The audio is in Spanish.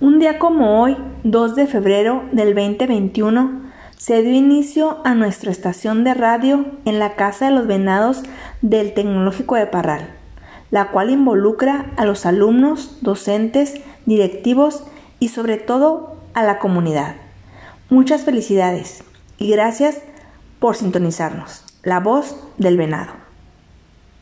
Un día como hoy, 2 de febrero del 2021, se dio inicio a nuestra estación de radio en la Casa de los Venados del Tecnológico de Parral, la cual involucra a los alumnos, docentes, directivos y sobre todo a la comunidad. Muchas felicidades y gracias por sintonizarnos. La voz del venado.